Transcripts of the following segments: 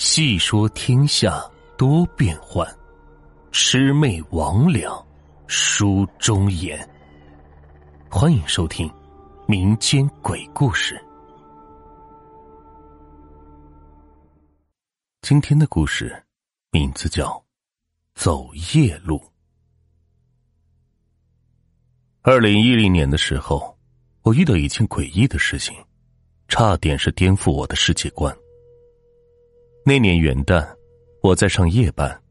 细说天下多变幻，魑魅魍魉书中言。欢迎收听民间鬼故事。今天的故事名字叫《走夜路》。二零一零年的时候，我遇到一件诡异的事情。差点是颠覆我的世界观。那年元旦，我在上夜班，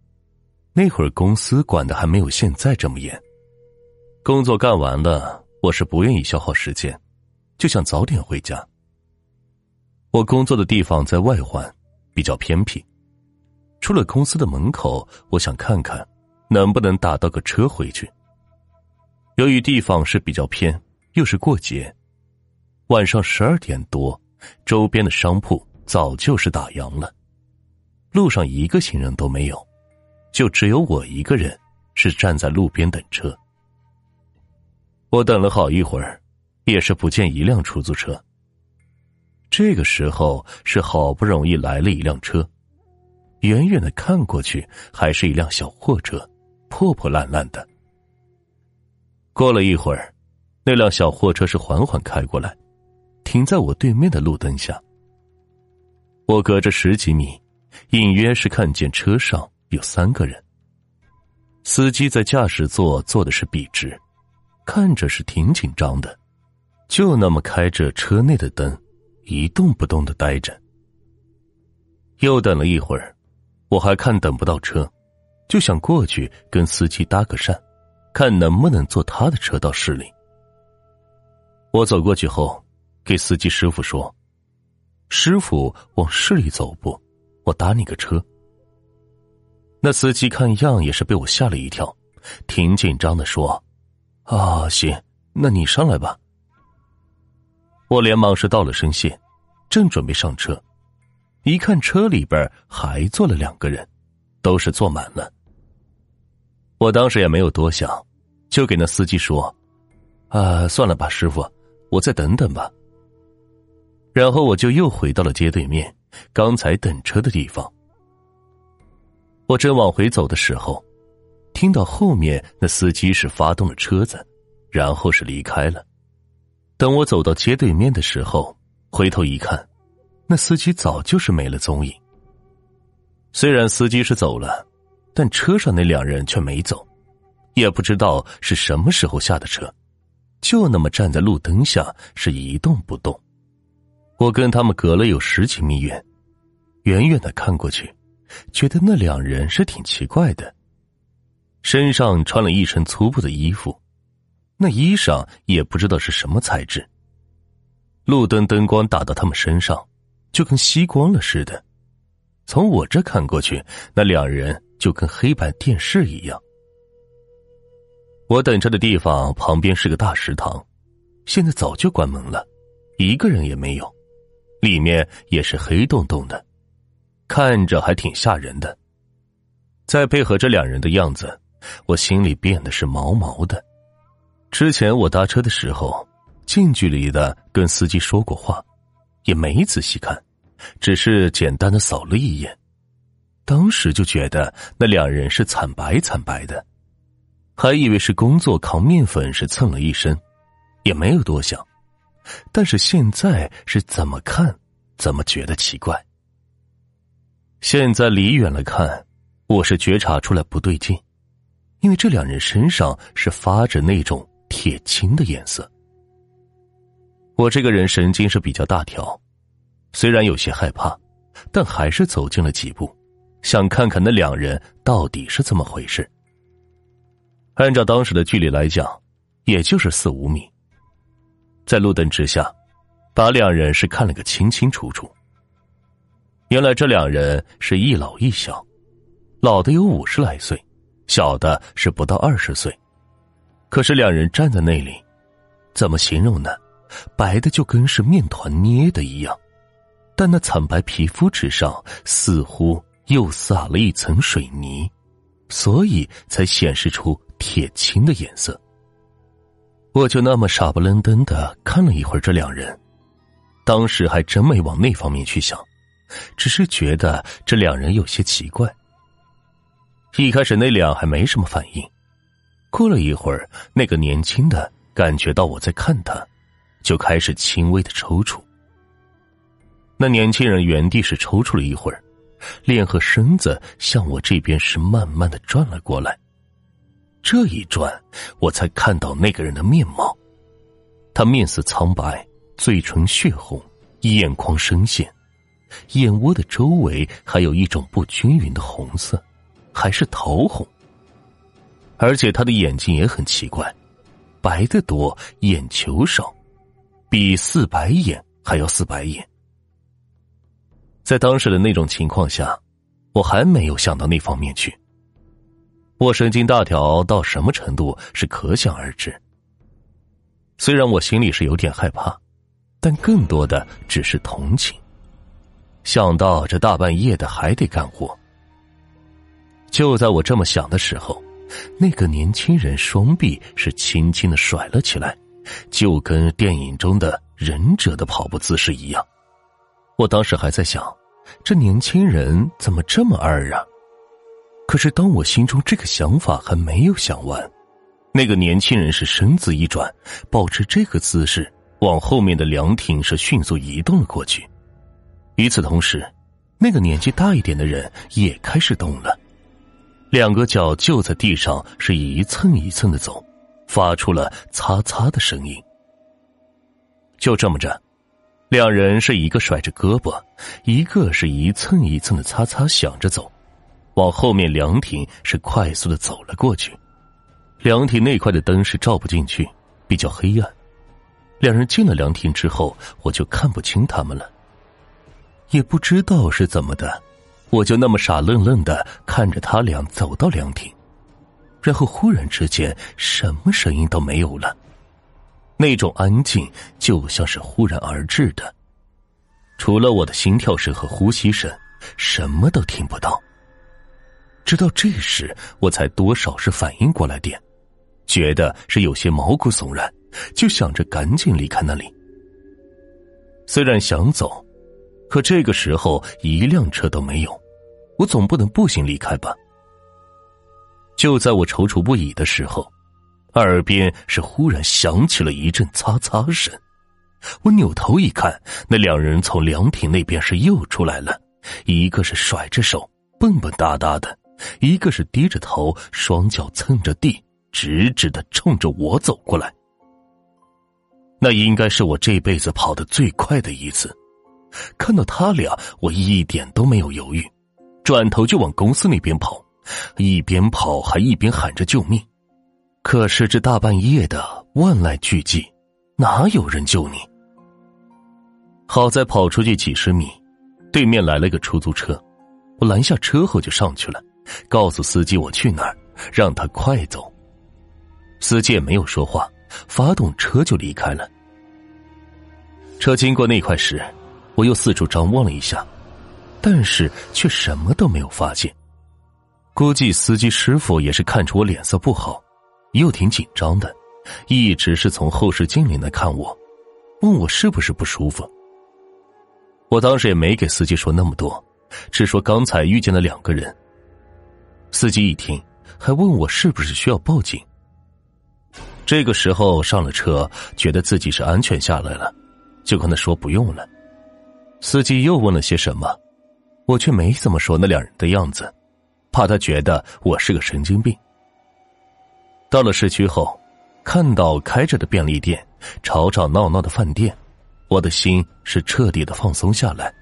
那会儿公司管的还没有现在这么严。工作干完了，我是不愿意消耗时间，就想早点回家。我工作的地方在外环，比较偏僻。出了公司的门口，我想看看能不能打到个车回去。由于地方是比较偏，又是过节。晚上十二点多，周边的商铺早就是打烊了，路上一个行人都没有，就只有我一个人是站在路边等车。我等了好一会儿，也是不见一辆出租车。这个时候是好不容易来了一辆车，远远的看过去，还是一辆小货车，破破烂烂的。过了一会儿，那辆小货车是缓缓开过来。停在我对面的路灯下，我隔着十几米，隐约是看见车上有三个人。司机在驾驶座坐的是笔直，看着是挺紧张的，就那么开着车内的灯，一动不动的待着。又等了一会儿，我还看等不到车，就想过去跟司机搭个讪，看能不能坐他的车到市里。我走过去后。给司机师傅说：“师傅往市里走不？我打你个车。”那司机看样也是被我吓了一跳，挺紧张的说：“啊，行，那你上来吧。”我连忙是道了声谢，正准备上车，一看车里边还坐了两个人，都是坐满了。我当时也没有多想，就给那司机说：“啊，算了吧，师傅，我再等等吧。”然后我就又回到了街对面，刚才等车的地方。我正往回走的时候，听到后面那司机是发动了车子，然后是离开了。等我走到街对面的时候，回头一看，那司机早就是没了踪影。虽然司机是走了，但车上那两人却没走，也不知道是什么时候下的车，就那么站在路灯下是一动不动。我跟他们隔了有十几米远，远远的看过去，觉得那两人是挺奇怪的。身上穿了一身粗布的衣服，那衣裳也不知道是什么材质。路灯灯光打到他们身上，就跟吸光了似的。从我这看过去，那两人就跟黑白电视一样。我等车的地方旁边是个大食堂，现在早就关门了，一个人也没有。里面也是黑洞洞的，看着还挺吓人的。再配合这两人的样子，我心里变得是毛毛的。之前我搭车的时候，近距离的跟司机说过话，也没仔细看，只是简单的扫了一眼，当时就觉得那两人是惨白惨白的，还以为是工作扛面粉是蹭了一身，也没有多想。但是现在是怎么看，怎么觉得奇怪。现在离远了看，我是觉察出来不对劲，因为这两人身上是发着那种铁青的颜色。我这个人神经是比较大条，虽然有些害怕，但还是走近了几步，想看看那两人到底是怎么回事。按照当时的距离来讲，也就是四五米。在路灯之下，把两人是看了个清清楚楚。原来这两人是一老一小，老的有五十来岁，小的是不到二十岁。可是两人站在那里，怎么形容呢？白的就跟是面团捏的一样，但那惨白皮肤之上似乎又撒了一层水泥，所以才显示出铁青的颜色。我就那么傻不愣登的看了一会儿这两人，当时还真没往那方面去想，只是觉得这两人有些奇怪。一开始那俩还没什么反应，过了一会儿，那个年轻的感觉到我在看他，就开始轻微的抽搐。那年轻人原地是抽搐了一会儿，脸和身子向我这边是慢慢的转了过来。这一转，我才看到那个人的面貌，他面色苍白，嘴唇血红，眼眶深陷，眼窝的周围还有一种不均匀的红色。还是桃红，而且他的眼睛也很奇怪，白的多，眼球少，比四白眼还要四白眼。在当时的那种情况下，我还没有想到那方面去。我神经大条到什么程度是可想而知。虽然我心里是有点害怕，但更多的只是同情。想到这大半夜的还得干活。就在我这么想的时候，那个年轻人双臂是轻轻的甩了起来，就跟电影中的忍者的跑步姿势一样。我当时还在想，这年轻人怎么这么二啊？可是当我心中这个想法还没有想完，那个年轻人是身子一转，保持这个姿势往后面的凉亭是迅速移动了过去。与此同时，那个年纪大一点的人也开始动了。两个脚就在地上是一蹭一蹭的走，发出了擦擦的声音。就这么着，两人是一个甩着胳膊，一个是一蹭一蹭的擦擦响着走，往后面凉亭是快速的走了过去。凉亭那块的灯是照不进去，比较黑暗。两人进了凉亭之后，我就看不清他们了，也不知道是怎么的。我就那么傻愣愣的看着他俩走到凉亭，然后忽然之间什么声音都没有了，那种安静就像是忽然而至的，除了我的心跳声和呼吸声，什么都听不到。直到这时，我才多少是反应过来点，觉得是有些毛骨悚然，就想着赶紧离开那里。虽然想走。可这个时候一辆车都没有，我总不能步行离开吧？就在我踌躇不已的时候，耳边是忽然响起了一阵擦擦声。我扭头一看，那两人从凉亭那边是又出来了，一个是甩着手蹦蹦哒哒的，一个是低着头，双脚蹭着地，直直的冲着我走过来。那应该是我这辈子跑得最快的一次。看到他俩，我一点都没有犹豫，转头就往公司那边跑，一边跑还一边喊着救命。可是这大半夜的，万籁俱寂，哪有人救你？好在跑出去几十米，对面来了个出租车，我拦下车后就上去了，告诉司机我去哪儿，让他快走。司机也没有说话，发动车就离开了。车经过那块时。我又四处张望了一下，但是却什么都没有发现。估计司机师傅也是看出我脸色不好，又挺紧张的，一直是从后视镜里来看我，问我是不是不舒服。我当时也没给司机说那么多，只说刚才遇见了两个人。司机一听，还问我是不是需要报警。这个时候上了车，觉得自己是安全下来了，就跟他说不用了。司机又问了些什么，我却没怎么说那两人的样子，怕他觉得我是个神经病。到了市区后，看到开着的便利店、吵吵闹闹的饭店，我的心是彻底的放松下来，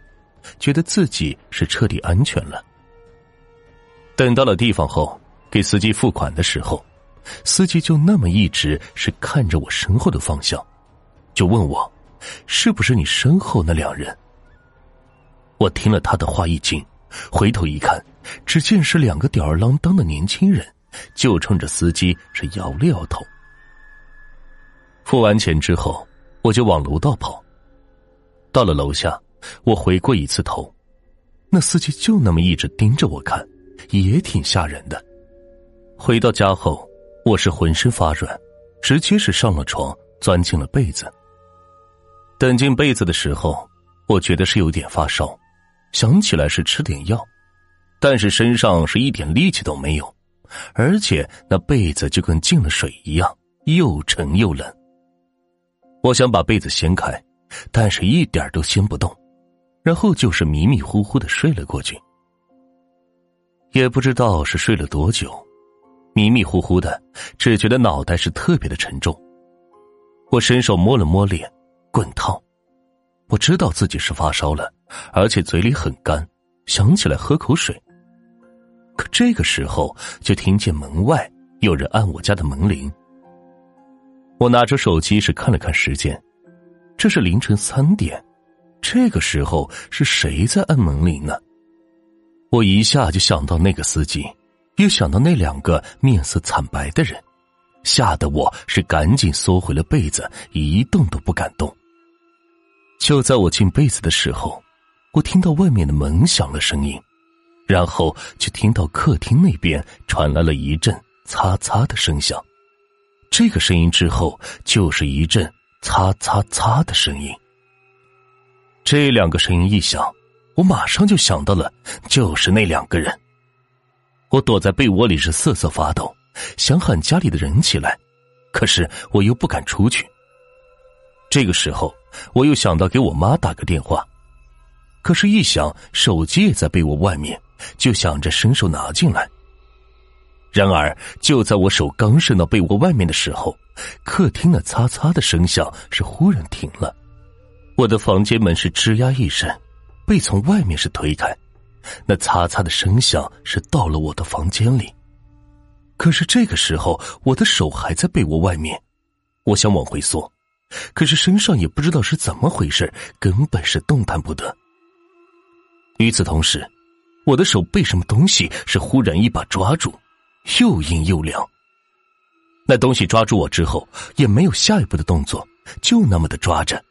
觉得自己是彻底安全了。等到了地方后，给司机付款的时候，司机就那么一直是看着我身后的方向，就问我，是不是你身后那两人？我听了他的话一惊，回头一看，只见是两个吊儿郎当的年轻人，就冲着司机是摇了摇头。付完钱之后，我就往楼道跑。到了楼下，我回过一次头，那司机就那么一直盯着我看，也挺吓人的。回到家后，我是浑身发软，直接是上了床，钻进了被子。等进被子的时候，我觉得是有点发烧。想起来是吃点药，但是身上是一点力气都没有，而且那被子就跟进了水一样，又沉又冷。我想把被子掀开，但是一点都掀不动，然后就是迷迷糊糊的睡了过去。也不知道是睡了多久，迷迷糊糊的，只觉得脑袋是特别的沉重。我伸手摸了摸脸，滚烫。我知道自己是发烧了，而且嘴里很干，想起来喝口水。可这个时候，就听见门外有人按我家的门铃。我拿着手机是看了看时间，这是凌晨三点。这个时候是谁在按门铃呢？我一下就想到那个司机，又想到那两个面色惨白的人，吓得我是赶紧缩回了被子，一动都不敢动。就在我进被子的时候，我听到外面的门响了声音，然后就听到客厅那边传来了一阵擦擦的声响。这个声音之后就是一阵擦擦擦的声音。这两个声音一响。我马上就想到了，就是那两个人。我躲在被窝里是瑟瑟发抖，想喊家里的人起来，可是我又不敢出去。这个时候，我又想到给我妈打个电话，可是，一想手机也在被窝外面，就想着伸手拿进来。然而，就在我手刚伸到被窝外面的时候，客厅的擦擦的声响是忽然停了，我的房间门是吱呀一声。被从外面是推开，那擦擦的声响是到了我的房间里。可是这个时候，我的手还在被窝外面，我想往回缩，可是身上也不知道是怎么回事，根本是动弹不得。与此同时，我的手被什么东西是忽然一把抓住，又硬又凉。那东西抓住我之后，也没有下一步的动作，就那么的抓着，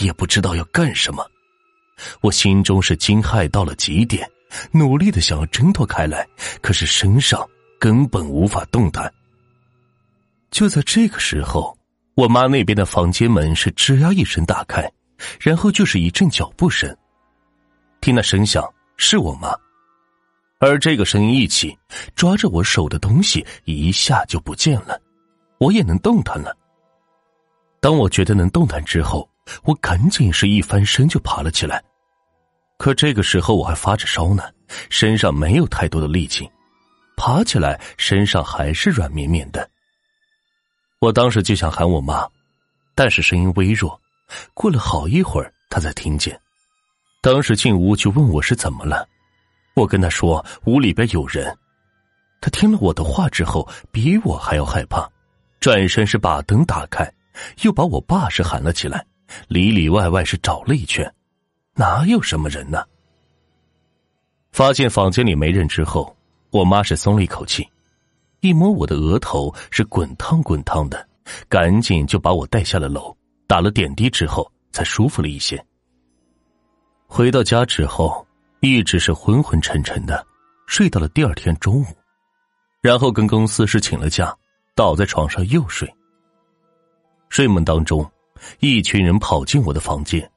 也不知道要干什么。我心中是惊骇到了极点，努力的想要挣脱开来，可是身上根本无法动弹。就在这个时候，我妈那边的房间门是吱呀一声打开，然后就是一阵脚步声。听那声响，是我妈，而这个声音一起，抓着我手的东西一下就不见了，我也能动弹了。当我觉得能动弹之后，我赶紧是一翻身就爬了起来。可这个时候我还发着烧呢，身上没有太多的力气，爬起来身上还是软绵绵的。我当时就想喊我妈，但是声音微弱，过了好一会儿她才听见。当时进屋就问我是怎么了，我跟她说屋里边有人。她听了我的话之后，比我还要害怕，转身是把灯打开，又把我爸是喊了起来，里里外外是找了一圈。哪有什么人呢？发现房间里没人之后，我妈是松了一口气，一摸我的额头是滚烫滚烫的，赶紧就把我带下了楼，打了点滴之后才舒服了一些。回到家之后，一直是昏昏沉沉的，睡到了第二天中午，然后跟公司是请了假，倒在床上又睡。睡梦当中，一群人跑进我的房间。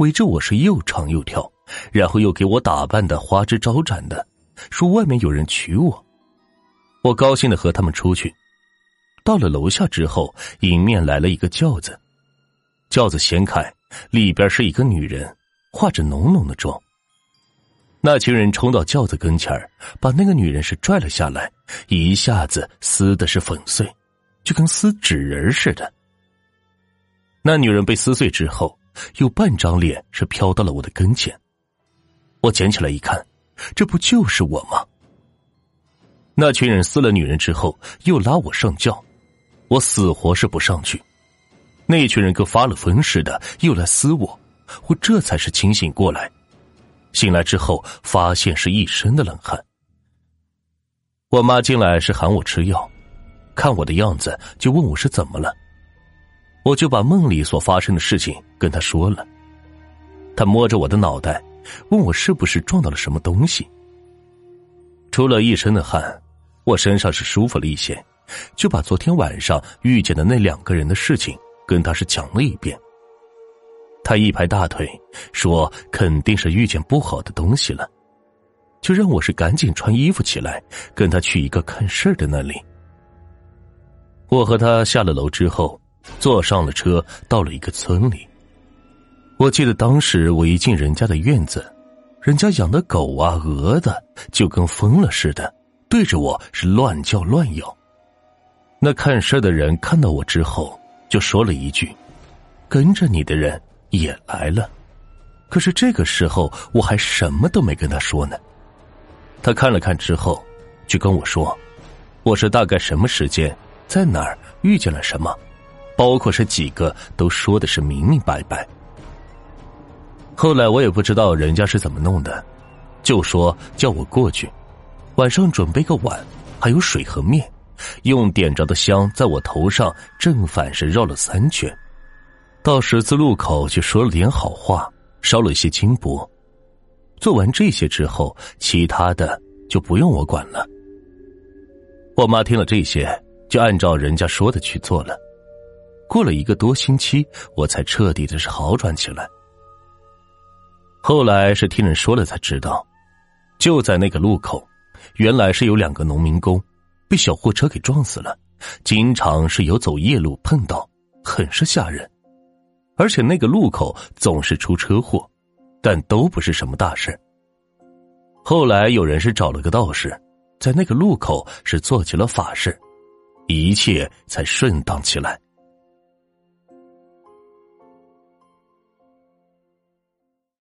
围着我是又唱又跳，然后又给我打扮的花枝招展的，说外面有人娶我。我高兴的和他们出去，到了楼下之后，迎面来了一个轿子，轿子掀开，里边是一个女人，化着浓浓的妆。那群人冲到轿子跟前，把那个女人是拽了下来，一下子撕的是粉碎，就跟撕纸人似的。那女人被撕碎之后。有半张脸是飘到了我的跟前，我捡起来一看，这不就是我吗？那群人撕了女人之后，又拉我上轿，我死活是不上去。那群人跟发了疯似的，又来撕我，我这才是清醒过来。醒来之后，发现是一身的冷汗。我妈进来是喊我吃药，看我的样子就问我是怎么了。我就把梦里所发生的事情跟他说了，他摸着我的脑袋，问我是不是撞到了什么东西。出了一身的汗，我身上是舒服了一些，就把昨天晚上遇见的那两个人的事情跟他是讲了一遍。他一拍大腿，说肯定是遇见不好的东西了，就让我是赶紧穿衣服起来，跟他去一个看事的那里。我和他下了楼之后，坐上了车，到了一个村里。我记得当时我一进人家的院子，人家养的狗啊、鹅的，就跟疯了似的，对着我是乱叫乱咬。那看事的人看到我之后，就说了一句：“跟着你的人也来了。”可是这个时候我还什么都没跟他说呢。他看了看之后，就跟我说：“我是大概什么时间。”在哪儿遇见了什么，包括是几个，都说的是明明白白。后来我也不知道人家是怎么弄的，就说叫我过去，晚上准备个碗，还有水和面，用点着的香在我头上正反是绕了三圈，到十字路口去说了点好话，烧了些金箔。做完这些之后，其他的就不用我管了。我妈听了这些。就按照人家说的去做了，过了一个多星期，我才彻底的是好转起来。后来是听人说了才知道，就在那个路口，原来是有两个农民工被小货车给撞死了，经常是有走夜路碰到，很是吓人。而且那个路口总是出车祸，但都不是什么大事。后来有人是找了个道士，在那个路口是做起了法事。一切才顺当起来。